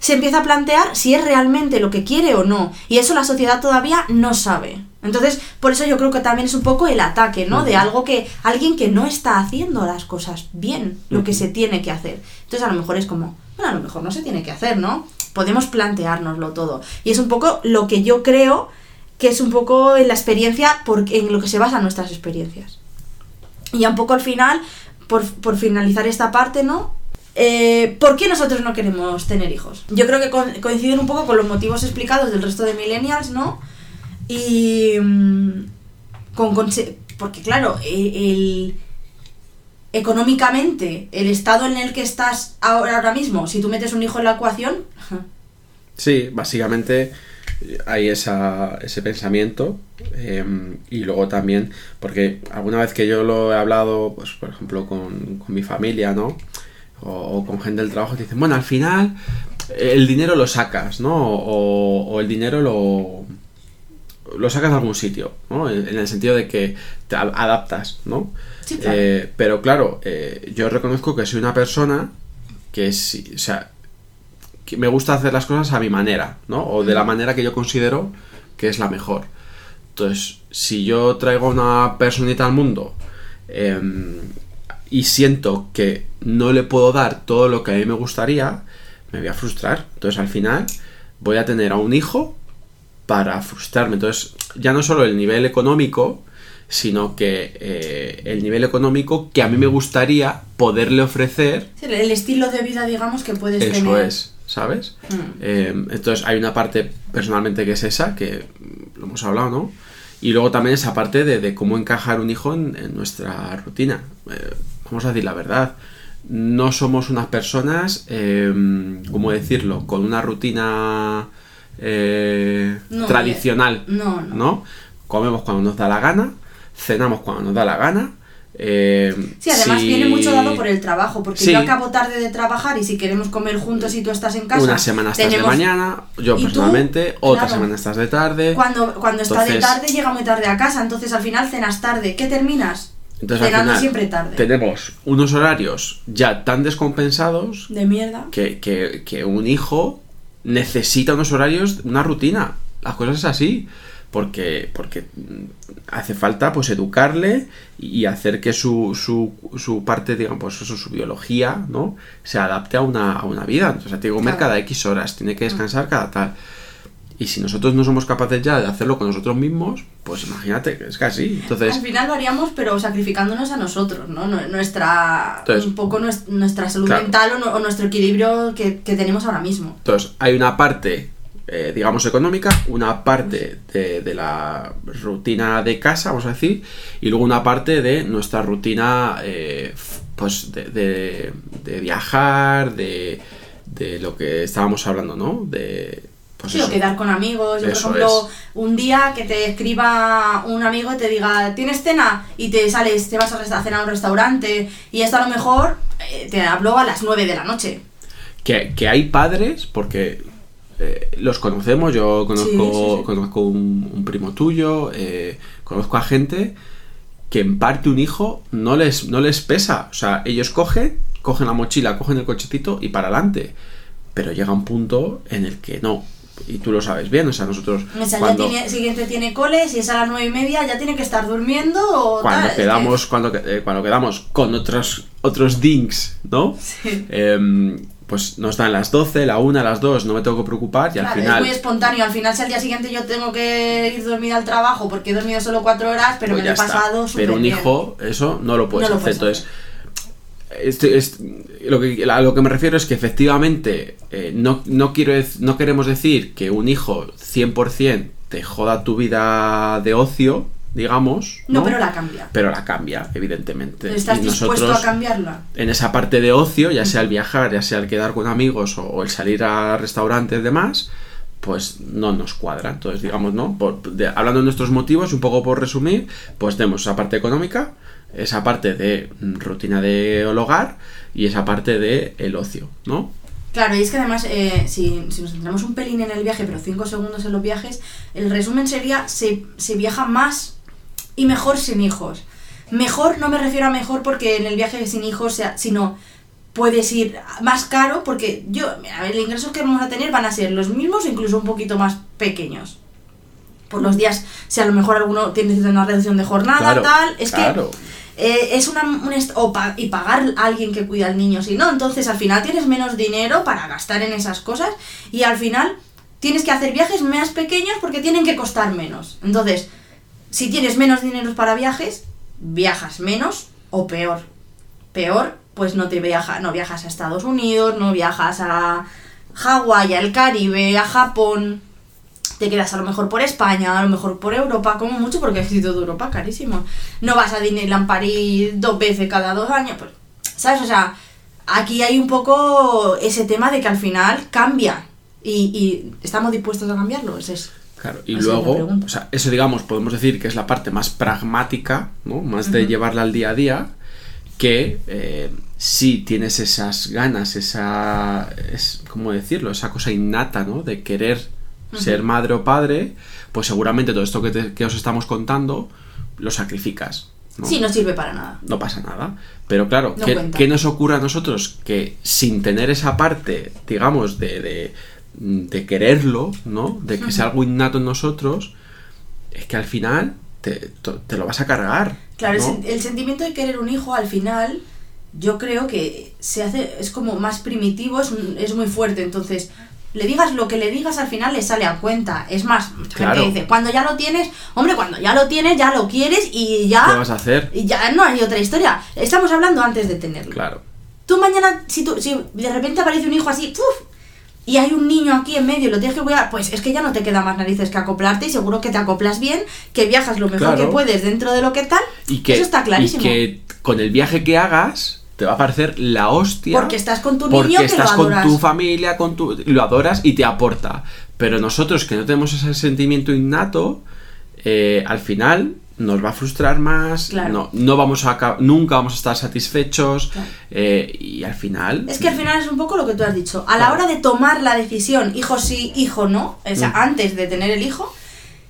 se empieza a plantear si es realmente lo que quiere o no. Y eso la sociedad todavía no sabe. Entonces, por eso yo creo que también es un poco el ataque, ¿no? De algo que alguien que no está haciendo las cosas bien, lo que se tiene que hacer. Entonces, a lo mejor es como, bueno, a lo mejor no se tiene que hacer, ¿no? Podemos planteárnoslo todo. Y es un poco lo que yo creo que es un poco en la experiencia, por- en lo que se basan nuestras experiencias. Y ya un poco al final, por, por finalizar esta parte, ¿no? Eh, ¿Por qué nosotros no queremos tener hijos? Yo creo que co- coinciden un poco con los motivos explicados del resto de millennials, ¿no? Y. mm, Con, porque, claro, e- el, económicamente, el estado en el que estás ahora, ahora mismo, si tú metes un hijo en la ecuación. Sí, básicamente eh, hay esa, ese pensamiento eh, y luego también, porque alguna vez que yo lo he hablado, pues por ejemplo con, con mi familia, ¿no? O, o con gente del trabajo, te dicen, bueno, al final eh, el dinero lo sacas, ¿no? O, o el dinero lo, lo sacas de algún sitio, ¿no? En, en el sentido de que te adaptas, ¿no? Sí, claro. Eh, pero claro, eh, yo reconozco que soy una persona que sí, o sea, que me gusta hacer las cosas a mi manera, ¿no? O de la manera que yo considero que es la mejor. Entonces, si yo traigo a una personita al mundo em, y siento que no le puedo dar todo lo que a mí me gustaría, me voy a frustrar. Entonces, al final, voy a tener a un hijo para frustrarme. Entonces, ya no solo el nivel económico, sino que eh, el nivel económico que a mí me gustaría poderle ofrecer El estilo de vida, digamos, que puedes eso tener. es, ¿sabes? Mm. Eh, entonces hay una parte personalmente que es esa, que lo hemos hablado, ¿no? Y luego también esa parte de, de cómo encajar un hijo en, en nuestra rutina. Eh, vamos a decir la verdad. No somos unas personas, eh, ¿cómo decirlo? Con una rutina eh, No, tradicional, No, no. ¿no? comemos cuando nos da la gana, cenamos cuando nos da la gana. eh, Sí, además si- viene mucho dado por el trabajo, porque Sí. yo acabo tarde de trabajar y si queremos comer juntos y tú estás en casa, Una semana estás tenemos- de mañana, yo personalmente, otra Claro. semana estás de tarde. Cuando, cuando está de tarde llega muy tarde a casa, entonces al final cenas tarde. ¿Qué terminas? Entonces al final siempre tarde. tenemos unos horarios ya tan descompensados De mierda. que, que- que un hijo necesita unos horarios, una rutina. Las cosas es así. Porque, porque mm, hace falta pues educarle y hacer que su, su, su parte, digamos, pues su biología, ¿no? Se adapte a una, a una vida. Entonces, tiene que comer Claro. cada X horas, tiene que descansar cada tal. Y si nosotros no somos capaces ya de hacerlo con nosotros mismos, pues imagínate, que es así. Entonces, Al final lo haríamos, pero sacrificándonos a nosotros, ¿no? Nu- Nuestra, Entonces- un poco nues- nuestra salud Claro. mental o, nu- o nuestro equilibrio que, que tenemos ahora mismo. Entonces, hay una parte, eh, digamos, económica, una parte de, de la rutina de casa, vamos a decir, y luego una parte de nuestra rutina, eh, pues, de, de- de viajar, de, de lo que estábamos hablando, ¿no? De, pues Sí, o eso. quedar con amigos. Yo, por ejemplo, un día que te escriba un amigo y te diga, ¿tienes cena? Y te sales, te vas a cenar a un restaurante y esto a lo mejor eh, te habló a las 9 de la noche. Que, que hay padres, porque eh, los conocemos, yo conozco, Sí, sí, sí. conozco un, un primo tuyo, eh, conozco a gente que en parte un hijo no les, no les pesa. O sea, ellos cogen, cogen la mochila, cogen el cochecito y para adelante. Pero llega un punto en el que no. Y tú lo sabes bien, o sea, nosotros O sea, cuando, ya tiene, siguiente tiene cole, si es a las 9 y media ya tiene que estar durmiendo o cuando tal, es que- quedamos, cuando, eh, cuando quedamos con otros, otros dinks, ¿no? Sí. Em, pues nos dan las 12, la 1, las 2, no me tengo que preocupar y al final... es muy espontáneo. Al final, si al día siguiente yo tengo que ir dormida al trabajo porque he dormido solo cuatro horas, pero pues me lo he pasado súper Pero un bien. hijo, eso no lo puedes No lo hacer. puedes Entonces, este- este- lo que, a lo que me refiero es que efectivamente eh, no, no, quiero, dec- no queremos decir que un hijo 100% te joda tu vida de ocio, digamos. No, pero la cambia. Pero la cambia, evidentemente. ¿Estás Y dispuesto a cambiarla? en esa parte de ocio, ya sea el viajar, ya sea el quedar con amigos o, o el salir a restaurantes y demás, pues no nos cuadra. Entonces, digamos, ¿no? Por- de- hablando de nuestros motivos, un poco por resumir, pues tenemos esa parte económica, esa parte de rutina de hogar y esa parte de el ocio, ¿no? Claro, y es que además, eh, si, si nos centramos un pelín en el viaje, pero cinco segundos en los viajes, el resumen sería, se, se viaja más y mejor sin hijos. Mejor no me refiero a mejor porque en el viaje sin hijos, sea, sino puedes ir más caro porque yo, mira, los ingresos que vamos a tener van a ser los mismos o incluso un poquito más pequeños. Por los días, si a lo mejor alguno tiene una reducción de jornada, Claro, tal, es claro. que eh, es una, un o y pagar a alguien que cuida al niño, si no, entonces al final tienes menos dinero para gastar en esas cosas y al final tienes que hacer viajes más pequeños porque tienen que costar menos. Entonces, si tienes menos dinero para viajes, viajas menos o peor. Peor, pues no te viaja, no viajas a Estados Unidos, no viajas a Hawái, al Caribe, a Japón. Te quedas a lo mejor por España, a lo mejor por Europa, como mucho, porque el sitio de Europa carísimo. No vas a Disneyland París dos veces cada dos años, pues, ¿sabes? O sea, aquí hay un poco ese tema de que al final cambia. Y, y estamos dispuestos a cambiarlo. Es. Claro, y Así luego, o sea, eso digamos, podemos decir que es la parte más pragmática, ¿no? Más de llevarla al día a día, que eh, si tienes esas ganas, esa, es, ¿cómo decirlo? Esa cosa innata, ¿no? De querer ser madre o padre, pues seguramente todo esto que, te- que os estamos contando lo sacrificas, ¿no? Sí, no sirve para nada. no pasa nada. Pero claro, No ¿qué, nos ocurre a nosotros? Que sin tener esa parte, digamos, de, de, de quererlo, ¿no? De que sea algo innato en nosotros, es que al final te, lo vas a cargar. Claro, el el, sentimiento de querer un hijo al final, yo creo que se hace, es como más primitivo, es, es muy fuerte. Entonces, le digas lo que le digas, al final le sale a cuenta. Es más, Claro. gente dice, cuando ya lo tienes, hombre, cuando ya lo tienes, ya lo quieres y ¿Qué ya. vas a hacer? Y ya no hay otra historia. Estamos hablando antes de tenerlo. Claro. Tú mañana, si, tú, si de repente aparece un hijo así, ¡puf! y hay un niño aquí en medio y lo tienes que cuidar, pues es que ya no te queda más narices que acoplarte y seguro que te acoplas bien, que viajas lo mejor Claro. que puedes dentro de lo que tal. Y que, Eso está clarísimo. y que con el viaje que hagas te va a parecer la hostia. Porque estás con tu porque niño que estás lo con tu familia, con tu, lo adoras y te aporta. Pero nosotros que no tenemos ese sentimiento innato, eh, al final nos va a frustrar más, Claro. no, no vamos a, nunca vamos a estar satisfechos Claro. eh, y al final... Es que al final es un poco lo que tú has dicho. A la hora de tomar la decisión, hijo sí, hijo no, o sea, Mm. antes de tener el hijo,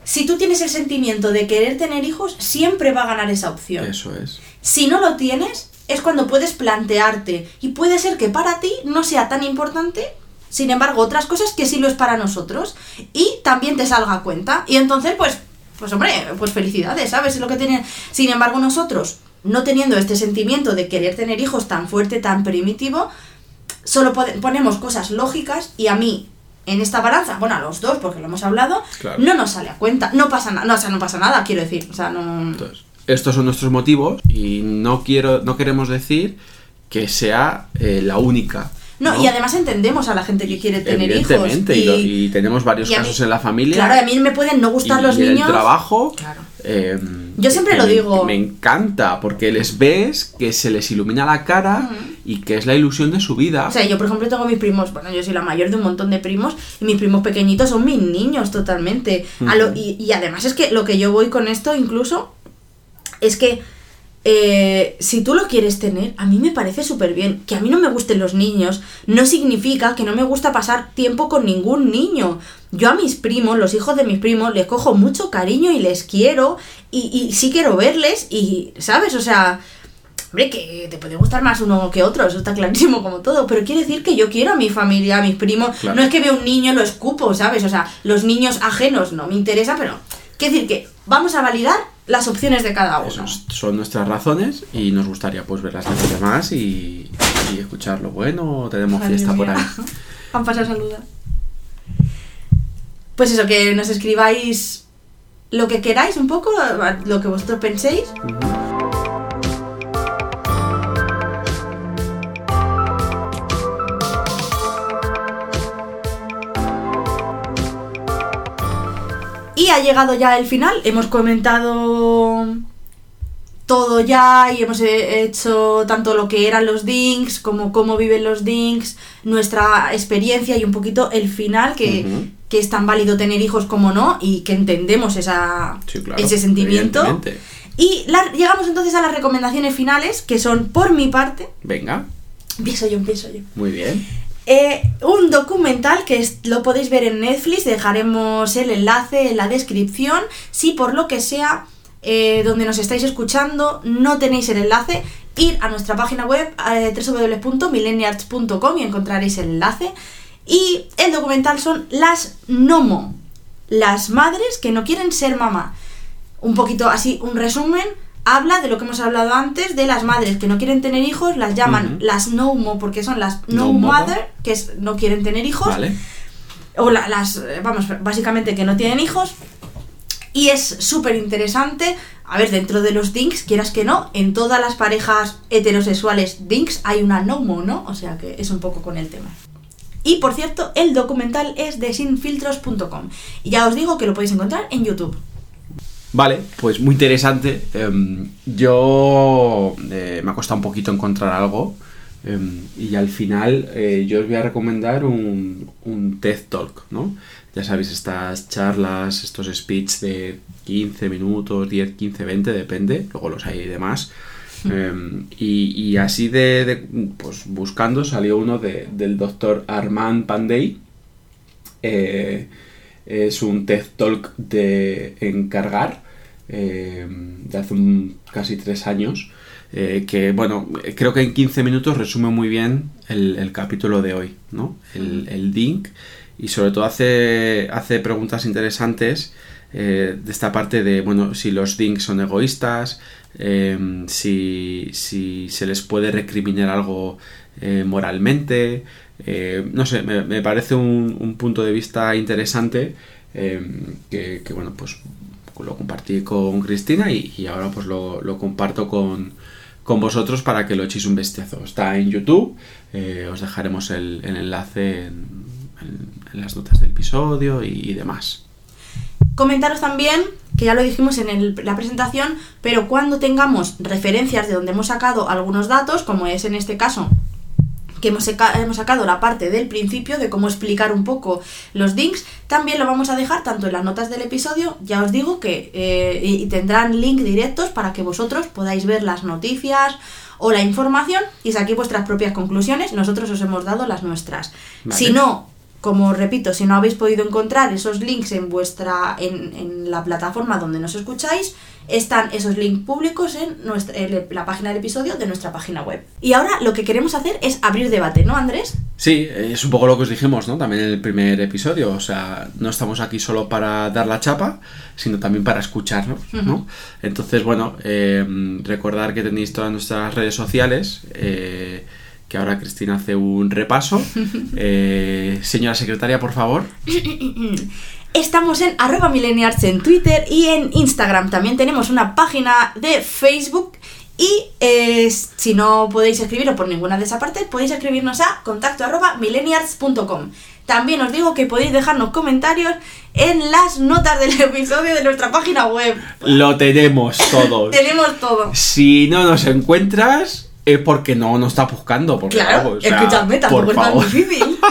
si tú tienes el sentimiento de querer tener hijos, siempre va a ganar esa opción. Eso es. Si no lo tienes, es cuando puedes plantearte. Y puede ser que para ti no sea tan importante, sin embargo, otras cosas que sí lo es para nosotros. Y también te salga a cuenta. Y entonces, pues, pues hombre, pues felicidades, ¿sabes? Es lo que tienen. Sin embargo, nosotros, no teniendo este sentimiento de querer tener hijos tan fuerte, tan primitivo, solo pone- ponemos cosas lógicas y a mí. En esta balanza, bueno, a los dos, porque lo hemos hablado, Claro. no nos sale a cuenta. No pasa nada, no, o sea, no pasa nada, quiero decir. O sea, no. Entonces, estos son nuestros motivos y no quiero, no queremos decir que sea eh, la única. No, y además entendemos a la gente que quiere tener hijos. Y, y tenemos varios y a mí- casos en la familia. Claro, a mí me pueden no gustar los niños. el trabajo. Claro. eh, Yo siempre lo me- digo. Me encanta porque les ves que se les ilumina la cara y que es la ilusión de su vida. O sea, yo por ejemplo tengo mis primos, bueno, yo soy la mayor de un montón de primos, y mis primos pequeñitos son mis niños totalmente. A lo- Ujú. y, y además es que lo que yo voy con esto incluso es que eh, si tú lo quieres tener, a mí me parece súper bien. Que a mí no me gusten los niños no significa que no me gusta pasar tiempo con ningún niño. Yo a mis primos, los hijos de mis primos, les cojo mucho cariño y les quiero y, y sí quiero verles y, ¿sabes? O sea, hombre, que te puede gustar más uno que otro, eso está clarísimo como todo, pero quiere decir que yo quiero a mi familia, a mis primos. Claro. No es que veo un niño, lo escupo, ¿sabes? O sea, los niños ajenos no me interesa, pero quiere decir que vamos a validar las opciones de cada uno. Son nuestras razones y nos gustaría pues ver las de los demás y, y escuchar lo bueno. Tenemos Madre fiesta por ahí. Han pasado saluda. Pues eso, que nos escribáis lo que queráis un poco, lo que vosotros penséis. Ha llegado ya el final, hemos comentado todo ya y hemos hecho tanto lo que eran los dinks como cómo viven los dinks, nuestra experiencia y un poquito el final que, que es tan válido tener hijos como no y que entendemos esa, Sí, claro, ese sentimiento. Y la- llegamos entonces a las recomendaciones finales que son por mi parte, Venga, empiezo yo, empiezo yo. muy bien. Eh, un documental que es- lo podéis ver en Netflix, dejaremos el enlace en la descripción. Si por lo que sea, eh, donde nos estáis escuchando, no tenéis el enlace, ir a nuestra página web eh, y encontraréis el enlace. Y el documental son las Nomo, las madres que no quieren ser mamá. Un poquito así, un resumen. Habla de lo que hemos hablado antes, de las madres que no quieren tener hijos, las llaman las no mo porque son las no, No momo. mother, que es no quieren tener hijos, Vale. o la- las, vamos, básicamente que no tienen hijos. Y es súper interesante. A ver, dentro de los dinks, quieras que no, en todas las parejas heterosexuales dinks hay una nomo, ¿no? O sea que es un poco con el tema. Y por cierto, el documental es de sinfiltros.com. Y ya os digo que lo podéis encontrar en YouTube. Vale, pues muy interesante. Em, yo eh, me ha costado un poquito encontrar algo. em, y al final eh, yo os voy a recomendar un, un TED Talk, ¿no? Ya sabéis, estas charlas, estos speech de 15 minutos, 10, 15, 20, depende. Luego los hay de más. Em, y, y así de, de, pues buscando salió uno de- del doctor Armand Pandey. Eh, es un TED Talk de encargar eh, de hace un- casi tres años. eh, que bueno, creo que en 15 minutos resume muy bien el, el capítulo de hoy, ¿no? El, el DINC. Y sobre todo hace, hace preguntas interesantes eh, de esta parte de, bueno, si los DINC son egoístas, eh, si, si se les puede recriminar algo moralmente. Eh, no sé, me, parece un, un punto de vista interesante eh, que, bueno, pues lo compartí con Cristina y, ahora pues lo, comparto con, con vosotros para que lo echéis un bestiazo. Está en YouTube, eh, os dejaremos el, enlace en, las notas del episodio y, demás. Comentaros también, que ya lo dijimos en la presentación, pero cuando tengamos referencias de donde hemos sacado algunos datos, como es en este caso que hemos, hemos sacado la parte del principio de cómo explicar un poco los links, también lo vamos a dejar tanto en las notas del episodio, ya os digo que eh, y, y tendrán link directos para que vosotros podáis ver las noticias o la información y saquéis vuestras propias conclusiones, nosotros os hemos dado las nuestras. Vale. Si no, como repito, si no habéis podido encontrar esos links en vuestra en, en la plataforma donde nos escucháis, están esos links públicos en, nuestra, en la página del episodio de nuestra página web. Y ahora lo que queremos hacer es abrir debate, ¿no, Andrés? Sí, es un poco lo que os dijimos, ¿no? También en el primer episodio. O sea, no estamos aquí solo para dar la chapa, sino también para escucharnos, ¿no? Entonces, bueno, eh, recordar que tenéis todas nuestras redes sociales. eh, que ahora Cristina hace un repaso. Eh, señora secretaria, por favor. Estamos en arroba millennials en Twitter y en Instagram. También tenemos una página de Facebook. Y eh, si no podéis escribiros por ninguna de esas partes, podéis escribirnos a contacto arroba millennials.com. También os digo que podéis dejarnos comentarios en las notas del episodio de nuestra página web. Lo tenemos todos. Tenemos todo. Si no nos encuentras, es porque no nos está buscando. Porque, Claro, o sea, escuchadme, tampoco por es tan favor. difícil.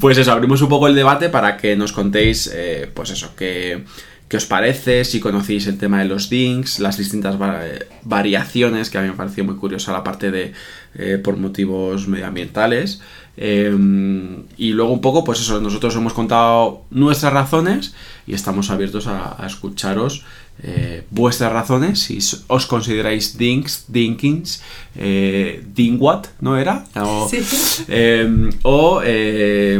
Pues eso, abrimos un poco el debate para que nos contéis, eh, pues eso, qué, qué os parece, si conocéis el tema de los dinks, las distintas va- variaciones, que a mí me pareció muy curiosa la parte de eh, por motivos medioambientales. Eh, y luego un poco, pues eso, nosotros hemos contado nuestras razones y estamos abiertos a, a escucharos eh, vuestras razones, si os consideráis dinks, dinkins, eh, dingwat, ¿no era? O- Sí. eh, o, eh,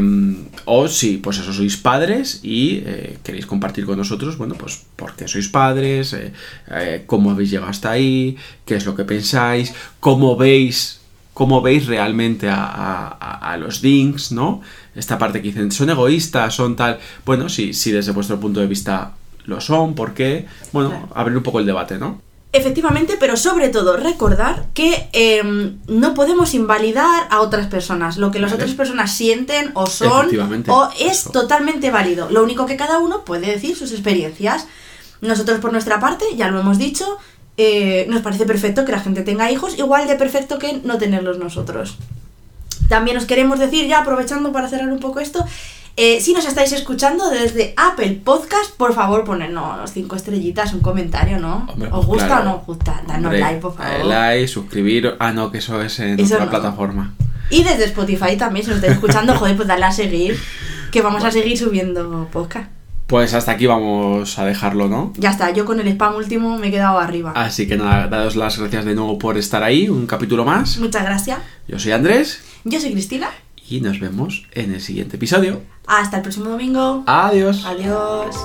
o si, pues eso, sois padres y eh, queréis compartir con nosotros, bueno, pues por qué sois padres, eh, eh, cómo habéis llegado hasta ahí, qué es lo que pensáis, cómo veis, cómo veis realmente a- a los dinks, ¿no? Esta parte que dicen, son egoístas, son tal. Bueno, si, si desde vuestro punto de vista lo son, ¿por qué? Bueno, Claro. abrir un poco el debate, ¿no? Efectivamente, pero sobre todo recordar que em, no podemos invalidar a otras personas. Lo que las Vale. otras personas sienten o son o es eso. totalmente válido. Lo único que cada uno puede decir sus experiencias. Nosotros por nuestra parte, ya lo hemos dicho, eh, nos parece perfecto que la gente tenga hijos, igual de perfecto que no tenerlos nosotros. También os queremos decir, ya aprovechando para cerrar un poco esto, eh, si nos estáis escuchando desde Apple Podcast, por favor ponernos cinco estrellitas, un comentario, ¿no? Hombre, ¿Os gusta claro. o no os gusta? Danos Hombre, like, por favor. like, suscribir. Ah, no, que eso es en Eso otra no. plataforma. Y desde Spotify también, si nos estáis escuchando, joder, pues dale a seguir, que vamos a seguir subiendo podcast. Pues hasta aquí vamos a dejarlo, ¿no? Ya está, yo con el spam último me he quedado arriba. Así que nada, dados las gracias de nuevo por estar ahí, un capítulo más. Muchas gracias. Yo soy Andrés Yo soy Cristina. Y nos vemos en el siguiente episodio. Hasta el próximo domingo. Adiós. Adiós.